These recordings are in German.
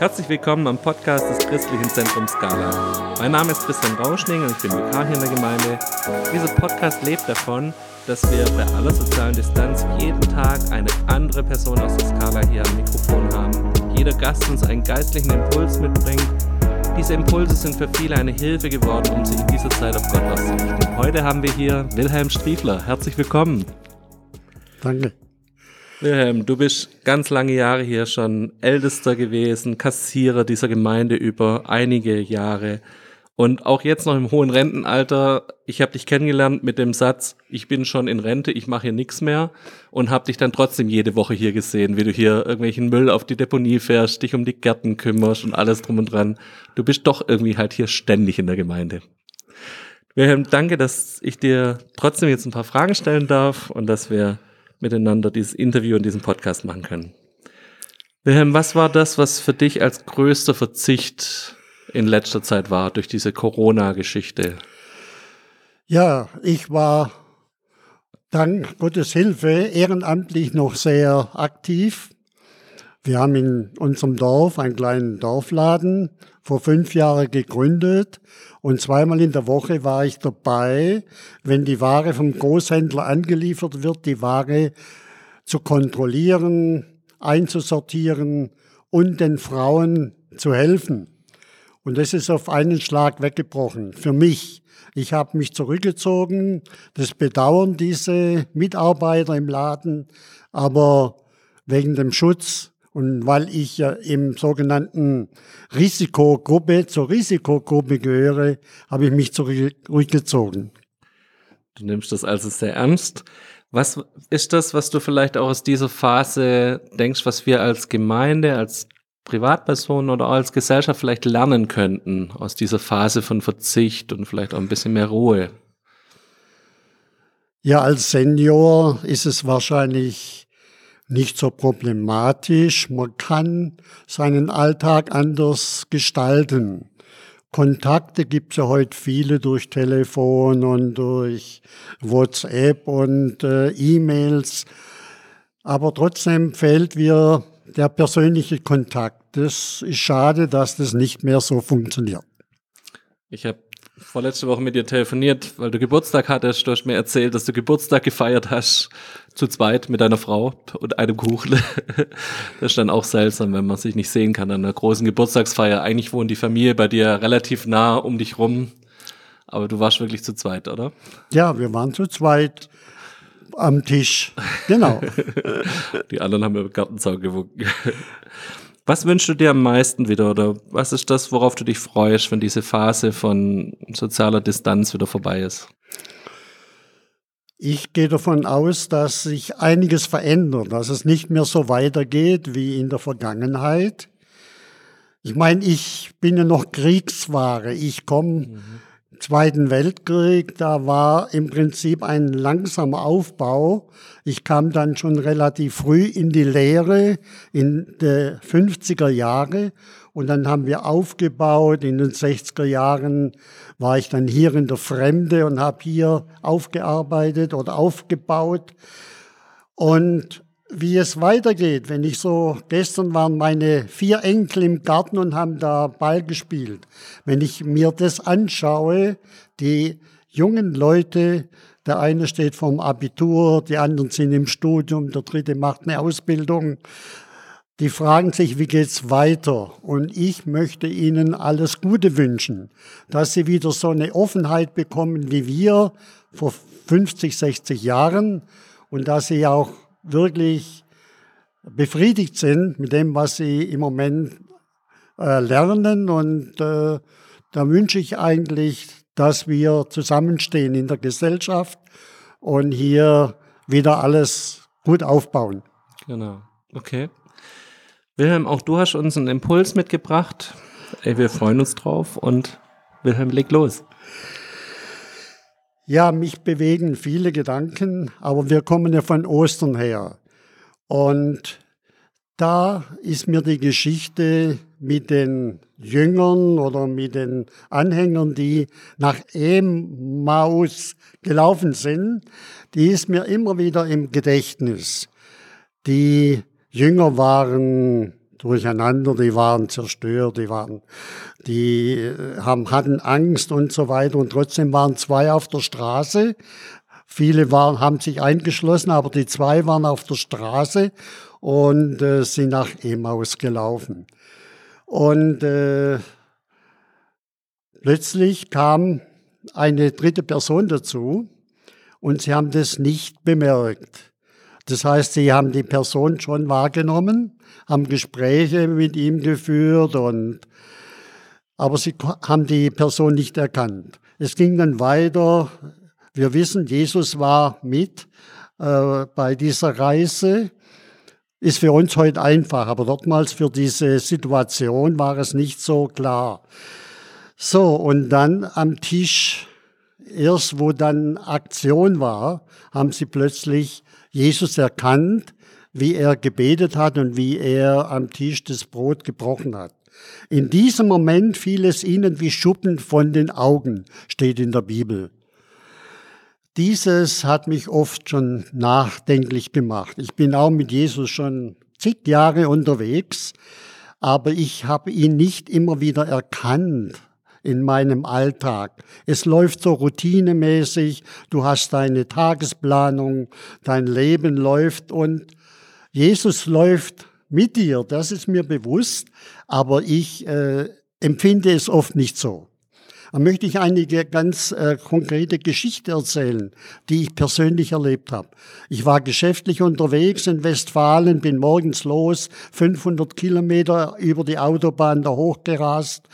Herzlich willkommen am Podcast des Christlichen Zentrums Skala. Mein Name ist Christian Rauschning und ich bin Vikar hier in der Gemeinde. Dieser Podcast lebt davon, dass wir bei aller sozialen Distanz jeden Tag eine andere Person aus der Skala hier am Mikrofon haben. Jeder Gast uns einen geistlichen Impuls mitbringt. Diese Impulse sind für viele eine Hilfe geworden, um sich in dieser Zeit auf Gott auszurichten. Heute haben wir hier Wilhelm Striefler. Herzlich willkommen. Danke. Wilhelm, du bist ganz lange Jahre hier schon Ältester gewesen, Kassierer dieser Gemeinde über einige Jahre und auch jetzt noch im hohen Rentenalter. Ich habe dich kennengelernt mit dem Satz, ich bin schon in Rente, ich mache hier nichts mehr und habe dich dann trotzdem jede Woche hier gesehen, wie du hier irgendwelchen Müll auf die Deponie fährst, dich um die Gärten kümmerst und alles drum und dran. Du bist doch irgendwie halt hier ständig in der Gemeinde. Wilhelm, danke, dass ich dir trotzdem jetzt ein paar Fragen stellen darf und dass wir miteinander dieses Interview und diesen Podcast machen können. Wilhelm, was war das, was für dich als größter Verzicht in letzter Zeit war durch diese Corona-Geschichte? Ja, ich war dank Gottes Hilfe ehrenamtlich noch sehr aktiv. Wir haben in unserem Dorf einen kleinen Dorfladen vor fünf Jahren gegründet und zweimal in der Woche war ich dabei, wenn die Ware vom Großhändler angeliefert wird, die Ware zu kontrollieren, einzusortieren und den Frauen zu helfen. Und das ist auf einen Schlag weggebrochen für mich. Ich habe mich zurückgezogen. Das bedauern diese Mitarbeiter im Laden, aber wegen dem Schutz und weil ich ja im sogenannten Risikogruppe, zur Risikogruppe gehöre, habe ich mich zurückgezogen. Du nimmst das also sehr ernst. Was ist das, was du vielleicht auch aus dieser Phase denkst, was wir als Gemeinde, als Privatpersonen oder als Gesellschaft vielleicht lernen könnten aus dieser Phase von Verzicht und vielleicht auch ein bisschen mehr Ruhe? Ja, als Senior ist es wahrscheinlich nicht so problematisch. Man kann seinen Alltag anders gestalten. Kontakte gibt es ja heute viele durch Telefon und durch WhatsApp und äh, E-Mails. Aber trotzdem fehlt mir der persönliche Kontakt. Das ist schade, dass das nicht mehr so funktioniert. Ich habe vorletzte Woche mit dir telefoniert, weil du Geburtstag hattest. Du hast mir erzählt, dass du Geburtstag gefeiert hast, zu zweit mit deiner Frau und einem Kuchen. Das ist dann auch seltsam, wenn man sich nicht sehen kann an einer großen Geburtstagsfeier. Eigentlich wohnt die Familie bei dir relativ nah um dich rum, aber du warst wirklich zu zweit, oder? Ja, wir waren zu zweit am Tisch. Genau. die anderen haben über Gartenzaun gewunken. Was wünschst du dir am meisten wieder oder was ist das, worauf du dich freust, wenn diese Phase von sozialer Distanz wieder vorbei ist? Ich gehe davon aus, dass sich einiges verändert, dass es nicht mehr so weitergeht wie in der Vergangenheit. Ich meine, ich bin ja noch Kriegsware. Ich komme mhm. Zweiten Weltkrieg, da war im Prinzip ein langsamer Aufbau. Ich kam dann schon relativ früh in die Lehre in der 50er Jahre und dann haben wir aufgebaut. In den 60er Jahren war ich dann hier in der Fremde und habe hier aufgearbeitet oder aufgebaut. Und wie es weitergeht. Wenn ich so, gestern waren meine vier Enkel im Garten und haben da Ball gespielt. Wenn ich mir das anschaue, die jungen Leute, der eine steht vorm Abitur, die anderen sind im Studium, der dritte macht eine Ausbildung. Die fragen sich, wie geht's weiter? Und ich möchte ihnen alles Gute wünschen, dass sie wieder so eine Offenheit bekommen wie wir vor 50, 60 Jahren und dass sie auch wirklich befriedigt sind mit dem, was sie im Moment äh, lernen. Und äh, da wünsche ich eigentlich, dass wir zusammenstehen in der Gesellschaft und hier wieder alles gut aufbauen. Genau. Okay. Wilhelm, auch du hast uns einen Impuls mitgebracht. Ey, wir freuen uns drauf und Wilhelm, leg los. Ja, mich bewegen viele Gedanken, aber wir kommen ja von Ostern her. Und da ist mir die Geschichte mit den Jüngern oder mit den Anhängern, die nach Emmaus gelaufen sind, die ist mir immer wieder im Gedächtnis. Die Jünger waren durcheinander, die waren zerstört, die waren, die äh, haben, hatten Angst und so weiter und trotzdem waren zwei auf der Straße. Viele waren, haben sich eingeschlossen, aber die zwei waren auf der Straße und äh, sind nach Emaus gelaufen. Und äh, plötzlich kam eine dritte Person dazu und sie haben das nicht bemerkt. Das heißt, sie haben die Person schon wahrgenommen, haben Gespräche mit ihm geführt und aber sie haben die Person nicht erkannt. Es ging dann weiter. Wir wissen, Jesus war mit äh, bei dieser Reise. Ist für uns heute einfach, aber dortmals für diese Situation war es nicht so klar. So, und dann am Tisch erst wo dann Aktion war, haben sie plötzlich Jesus erkannt, wie er gebetet hat und wie er am Tisch das Brot gebrochen hat. In diesem Moment fiel es ihnen wie Schuppen von den Augen, steht in der Bibel. Dieses hat mich oft schon nachdenklich gemacht. Ich bin auch mit Jesus schon zig Jahre unterwegs, aber ich habe ihn nicht immer wieder erkannt in meinem Alltag. Es läuft so routinemäßig, du hast deine Tagesplanung, dein Leben läuft und Jesus läuft mit dir, das ist mir bewusst, aber ich äh, empfinde es oft nicht so. Da möchte ich einige ganz äh, konkrete Geschichte erzählen, die ich persönlich erlebt habe. Ich war geschäftlich unterwegs in Westfalen, bin morgens los, 500 Kilometer über die Autobahn da hochgerast.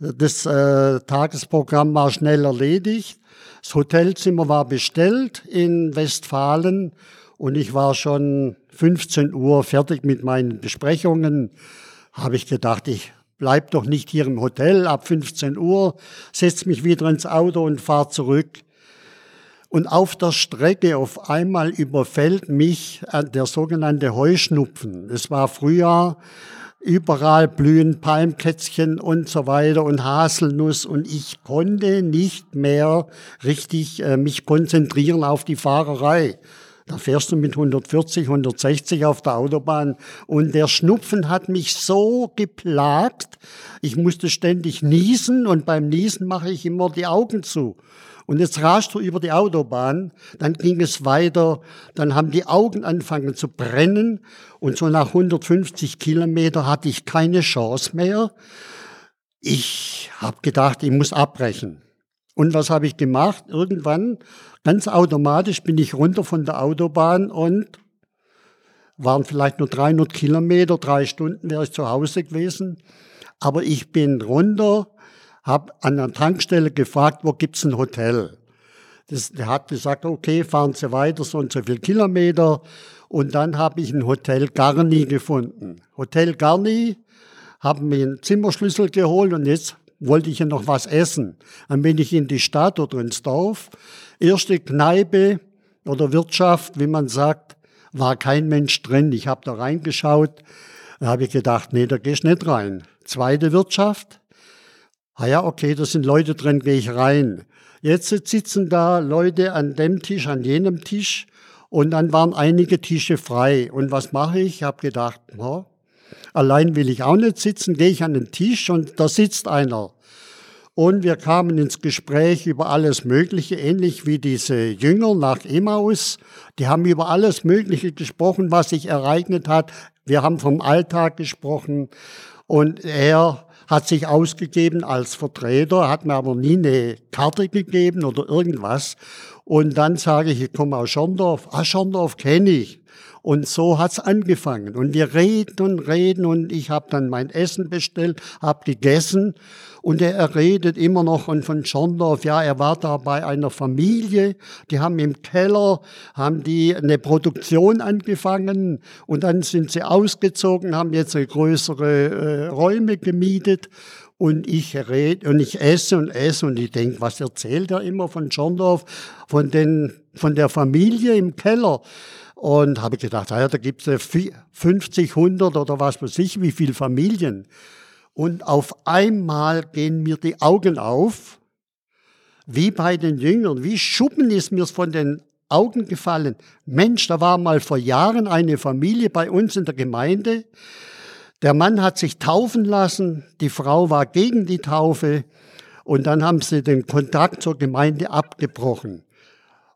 Das äh, Tagesprogramm war schnell erledigt. Das Hotelzimmer war bestellt in Westfalen und ich war schon 15 Uhr fertig mit meinen Besprechungen. Habe ich gedacht, ich bleib doch nicht hier im Hotel ab 15 Uhr, setz mich wieder ins Auto und fahr zurück. Und auf der Strecke auf einmal überfällt mich äh, der sogenannte Heuschnupfen. Es war Frühjahr, überall blühen Palmkätzchen und so weiter und Haselnuss und ich konnte nicht mehr richtig äh, mich konzentrieren auf die Fahrerei. Da fährst du mit 140, 160 auf der Autobahn und der Schnupfen hat mich so geplagt. Ich musste ständig niesen und beim Niesen mache ich immer die Augen zu. Und jetzt raschst du über die Autobahn, dann ging es weiter, dann haben die Augen angefangen zu brennen und so nach 150 Kilometer hatte ich keine Chance mehr. Ich habe gedacht, ich muss abbrechen. Und was habe ich gemacht? Irgendwann, ganz automatisch, bin ich runter von der Autobahn und waren vielleicht nur 300 Kilometer, drei Stunden wäre ich zu Hause gewesen. Aber ich bin runter, habe an der Tankstelle gefragt, wo gibt's ein Hotel? Das, der hat gesagt, okay, fahren Sie weiter, so und so viel Kilometer. Und dann habe ich ein Hotel Garni gefunden. Hotel Garni, haben mir einen Zimmerschlüssel geholt und jetzt wollte ich ja noch was essen. Dann bin ich in die Stadt oder ins Dorf. Erste Kneipe oder Wirtschaft, wie man sagt, war kein Mensch drin. Ich habe da reingeschaut. Da habe ich gedacht, nee, da gehst nicht rein. Zweite Wirtschaft. Ah ja, okay, da sind Leute drin, gehe ich rein. Jetzt sitzen da Leute an dem Tisch, an jenem Tisch und dann waren einige Tische frei. Und was mache ich? Ich habe gedacht, oh, Allein will ich auch nicht sitzen, gehe ich an den Tisch und da sitzt einer. Und wir kamen ins Gespräch über alles Mögliche, ähnlich wie diese Jünger nach Emmaus. Die haben über alles Mögliche gesprochen, was sich ereignet hat. Wir haben vom Alltag gesprochen. Und er hat sich ausgegeben als Vertreter, hat mir aber nie eine Karte gegeben oder irgendwas. Und dann sage ich, ich komme aus Schorndorf. Ah, Schorndorf kenne ich. Und so hat's angefangen. Und wir reden und reden und ich habe dann mein Essen bestellt, habe gegessen und er redet immer noch von, von Schorndorf. Ja, er war da bei einer Familie, die haben im Keller, haben die eine Produktion angefangen und dann sind sie ausgezogen, haben jetzt größere äh, Räume gemietet und ich rede und ich esse und esse und ich denke, was erzählt er immer von Schorndorf, von den, von der Familie im Keller? Und habe gedacht, ah ja, da gibt es 50, 100 oder was weiß ich, wie viele Familien. Und auf einmal gehen mir die Augen auf, wie bei den Jüngern, wie Schuppen ist mir von den Augen gefallen. Mensch, da war mal vor Jahren eine Familie bei uns in der Gemeinde, Der Mann hat sich taufen lassen, die Frau war gegen die Taufe und dann haben sie den Kontakt zur Gemeinde abgebrochen.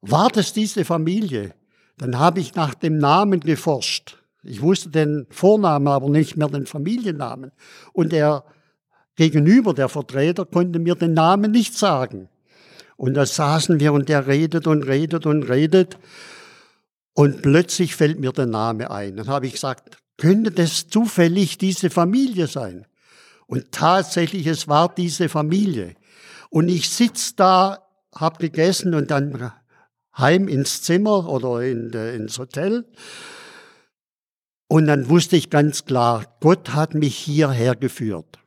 War das diese Familie? Dann habe ich nach dem Namen geforscht. Ich wusste den Vornamen, aber nicht mehr den Familiennamen. Und der Gegenüber, der Vertreter, konnte mir den Namen nicht sagen. Und da saßen wir und der redet und redet und redet. Und plötzlich fällt mir der Name ein. Dann habe ich gesagt, könnte das zufällig diese Familie sein? Und tatsächlich, es war diese Familie. Und ich sitz da, habe gegessen und dann heim ins Zimmer oder in, ins Hotel. Und dann wusste ich ganz klar, Gott hat mich hierher geführt.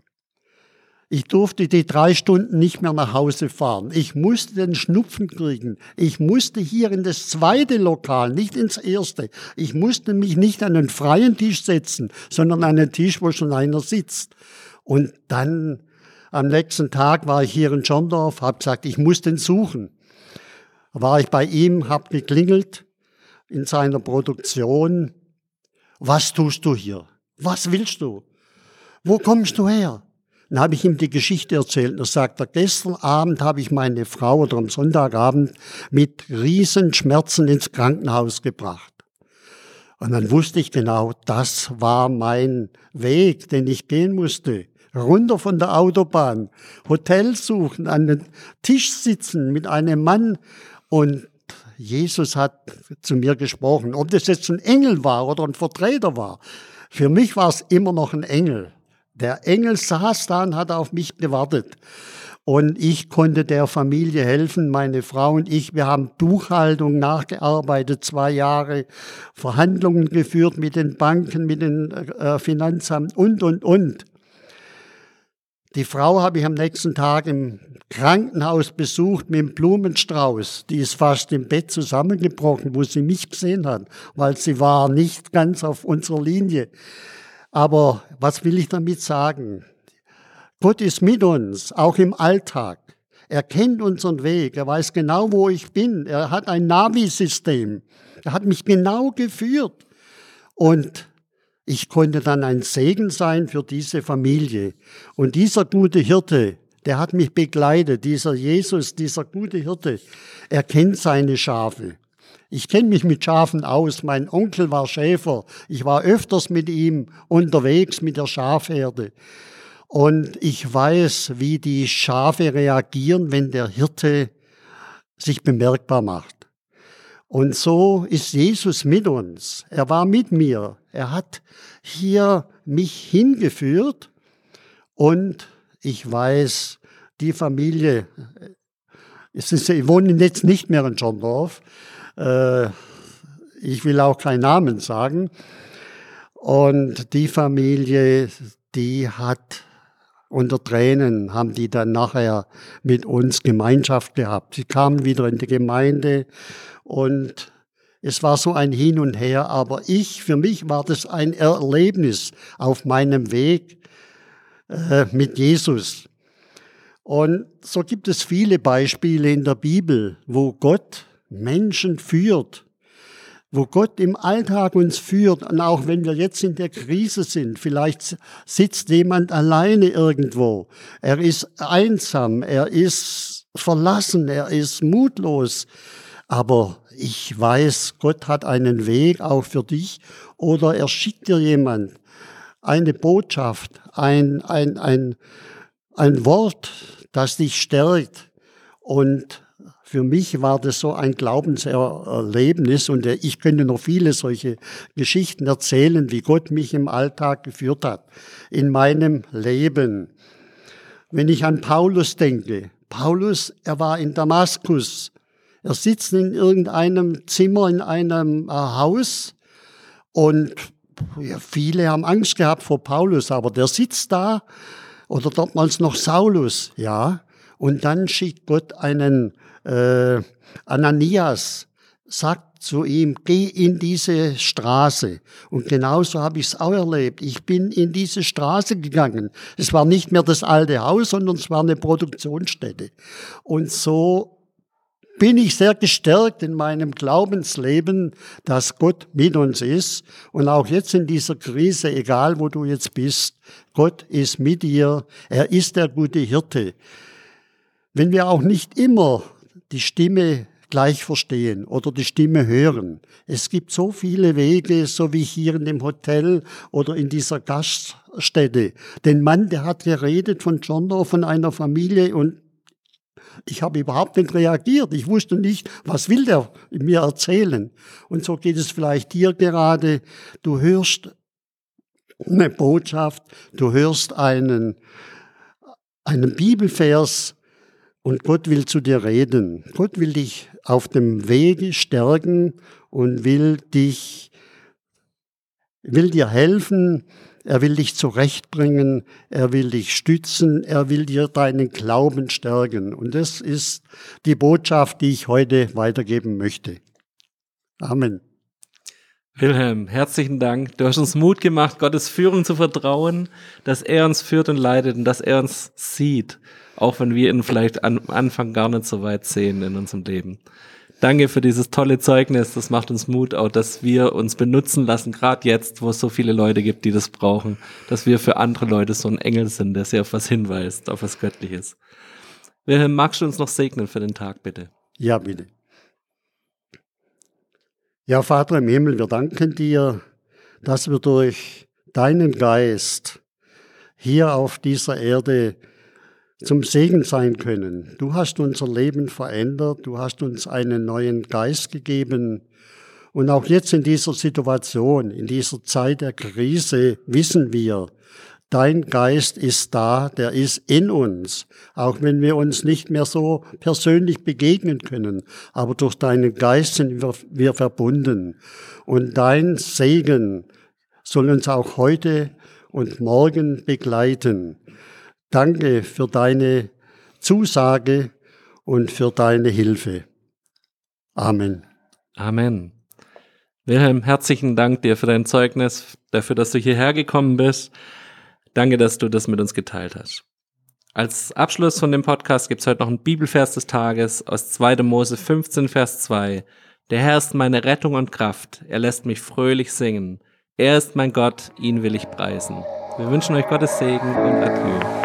Ich durfte die drei Stunden nicht mehr nach Hause fahren. Ich musste den Schnupfen kriegen. Ich musste hier in das zweite Lokal, nicht ins erste. Ich musste mich nicht an einen freien Tisch setzen, sondern an einen Tisch, wo schon einer sitzt. Und dann am nächsten Tag war ich hier in Schondorf, habe gesagt, ich muss den suchen. War ich bei ihm, habe geklingelt in seiner Produktion. Was tust du hier? Was willst du? Wo kommst du her? Dann habe ich ihm die Geschichte erzählt. Er sagt, er, gestern Abend habe ich meine Frau oder am Sonntagabend mit Riesenschmerzen ins Krankenhaus gebracht. Und dann wusste ich genau, das war mein Weg, den ich gehen musste. Runter von der Autobahn, Hotel suchen, an den Tisch sitzen mit einem Mann und Jesus hat zu mir gesprochen. Ob das jetzt ein Engel war oder ein Vertreter war, für mich war es immer noch ein Engel. Der Engel saß da und hat auf mich gewartet. Und ich konnte der Familie helfen, meine Frau und ich. Wir haben Buchhaltung nachgearbeitet, zwei Jahre Verhandlungen geführt mit den Banken, mit den äh, Finanzamt und, und, und. Die Frau habe ich am nächsten Tag im Krankenhaus besucht mit dem Blumenstrauß. Die ist fast im Bett zusammengebrochen, wo sie mich gesehen hat, weil sie war nicht ganz auf unserer Linie. Aber was will ich damit sagen? Gott ist mit uns, auch im Alltag. Er kennt unseren Weg, er weiß genau, wo ich bin. Er hat ein Navi-System. Er hat mich genau geführt. Und ich konnte dann ein Segen sein für diese Familie. Und dieser gute Hirte, der hat mich begleitet, dieser Jesus, dieser gute Hirte, er kennt seine Schafe. Ich kenne mich mit Schafen aus. Mein Onkel war Schäfer. Ich war öfters mit ihm unterwegs mit der Schafherde. Und ich weiß, wie die Schafe reagieren, wenn der Hirte sich bemerkbar macht. Und so ist Jesus mit uns. Er war mit mir. Er hat hier mich hingeführt und ich weiß, die Familie, ist, ich wohne jetzt nicht mehr in Schondorf, äh, ich will auch keinen Namen sagen. Und die Familie, die hat unter Tränen, haben die dann nachher mit uns Gemeinschaft gehabt. Sie kamen wieder in die Gemeinde und es war so ein Hin und Her, aber ich, für mich war das ein Erlebnis auf meinem Weg äh, mit Jesus. Und so gibt es viele Beispiele in der Bibel, wo Gott Menschen führt, wo Gott im Alltag uns führt und auch wenn wir jetzt in der Krise sind, vielleicht sitzt jemand alleine irgendwo, er ist einsam, er ist verlassen, er ist mutlos, aber ich weiß, Gott hat einen Weg auch für dich oder er schickt dir jemand. Eine Botschaft, ein, ein, ein, ein Wort, das dich stärkt und für mich war das so ein Glaubenserlebnis und ich könnte noch viele solche Geschichten erzählen, wie Gott mich im Alltag geführt hat, in meinem Leben. Wenn ich an Paulus denke, Paulus, er war in Damaskus, er sitzt in irgendeinem Zimmer in einem äh, Haus und viele haben Angst gehabt vor Paulus, aber der sitzt da oder damals noch Saulus, ja, und dann schickt Gott einen äh, Ananias sagt zu ihm, geh in diese Straße. Und genauso habe ich es auch erlebt. Ich bin in diese Straße gegangen. Es war nicht mehr das alte Haus, sondern es war eine Produktionsstätte. Und so bin ich sehr gestärkt in meinem Glaubensleben, dass Gott mit uns ist. Und auch jetzt in dieser Krise, egal wo du jetzt bist, Gott ist mit dir. Er ist der gute Hirte. Wenn wir auch nicht immer die Stimme gleich verstehen oder die Stimme hören. Es gibt so viele Wege, so wie hier in dem Hotel oder in dieser Gaststätte. Den Mann, der hat geredet von John von einer Familie und ich habe überhaupt nicht reagiert. Ich wusste nicht, was will der mir erzählen. Und so geht es vielleicht dir gerade. Du hörst eine Botschaft, du hörst einen, einen Bibelvers und Gott will zu dir reden. Gott will dich auf dem Wege stärken und will dich, will dir helfen, er will dich zurechtbringen, er will dich stützen, er will dir deinen Glauben stärken. Und das ist die Botschaft, die ich heute weitergeben möchte. Amen. Wilhelm, herzlichen Dank. Du hast uns Mut gemacht, Gottes Führung zu vertrauen, dass er uns führt und leitet und dass er uns sieht, auch wenn wir ihn vielleicht am Anfang gar nicht so weit sehen in unserem Leben. Danke für dieses tolle Zeugnis. Das macht uns Mut, auch dass wir uns benutzen lassen, gerade jetzt, wo es so viele Leute gibt, die das brauchen, dass wir für andere Leute so ein Engel sind, der sie auf was hinweist, auf was Göttliches. Wilhelm, magst du uns noch segnen für den Tag, bitte? Ja, bitte. Ja, Vater im Himmel, wir danken dir, dass wir durch deinen Geist hier auf dieser Erde zum Segen sein können. Du hast unser Leben verändert, du hast uns einen neuen Geist gegeben. Und auch jetzt in dieser Situation, in dieser Zeit der Krise, wissen wir, dein Geist ist da, der ist in uns, auch wenn wir uns nicht mehr so persönlich begegnen können. Aber durch deinen Geist sind wir, wir verbunden. Und dein Segen soll uns auch heute und morgen begleiten. Danke für deine Zusage und für deine Hilfe. Amen. Amen. Wilhelm, herzlichen Dank dir für dein Zeugnis, dafür, dass du hierher gekommen bist. Danke, dass du das mit uns geteilt hast. Als Abschluss von dem Podcast gibt es heute noch einen Bibelvers des Tages aus 2. Mose 15, Vers 2. Der Herr ist meine Rettung und Kraft. Er lässt mich fröhlich singen. Er ist mein Gott, ihn will ich preisen. Wir wünschen euch Gottes Segen und Adieu.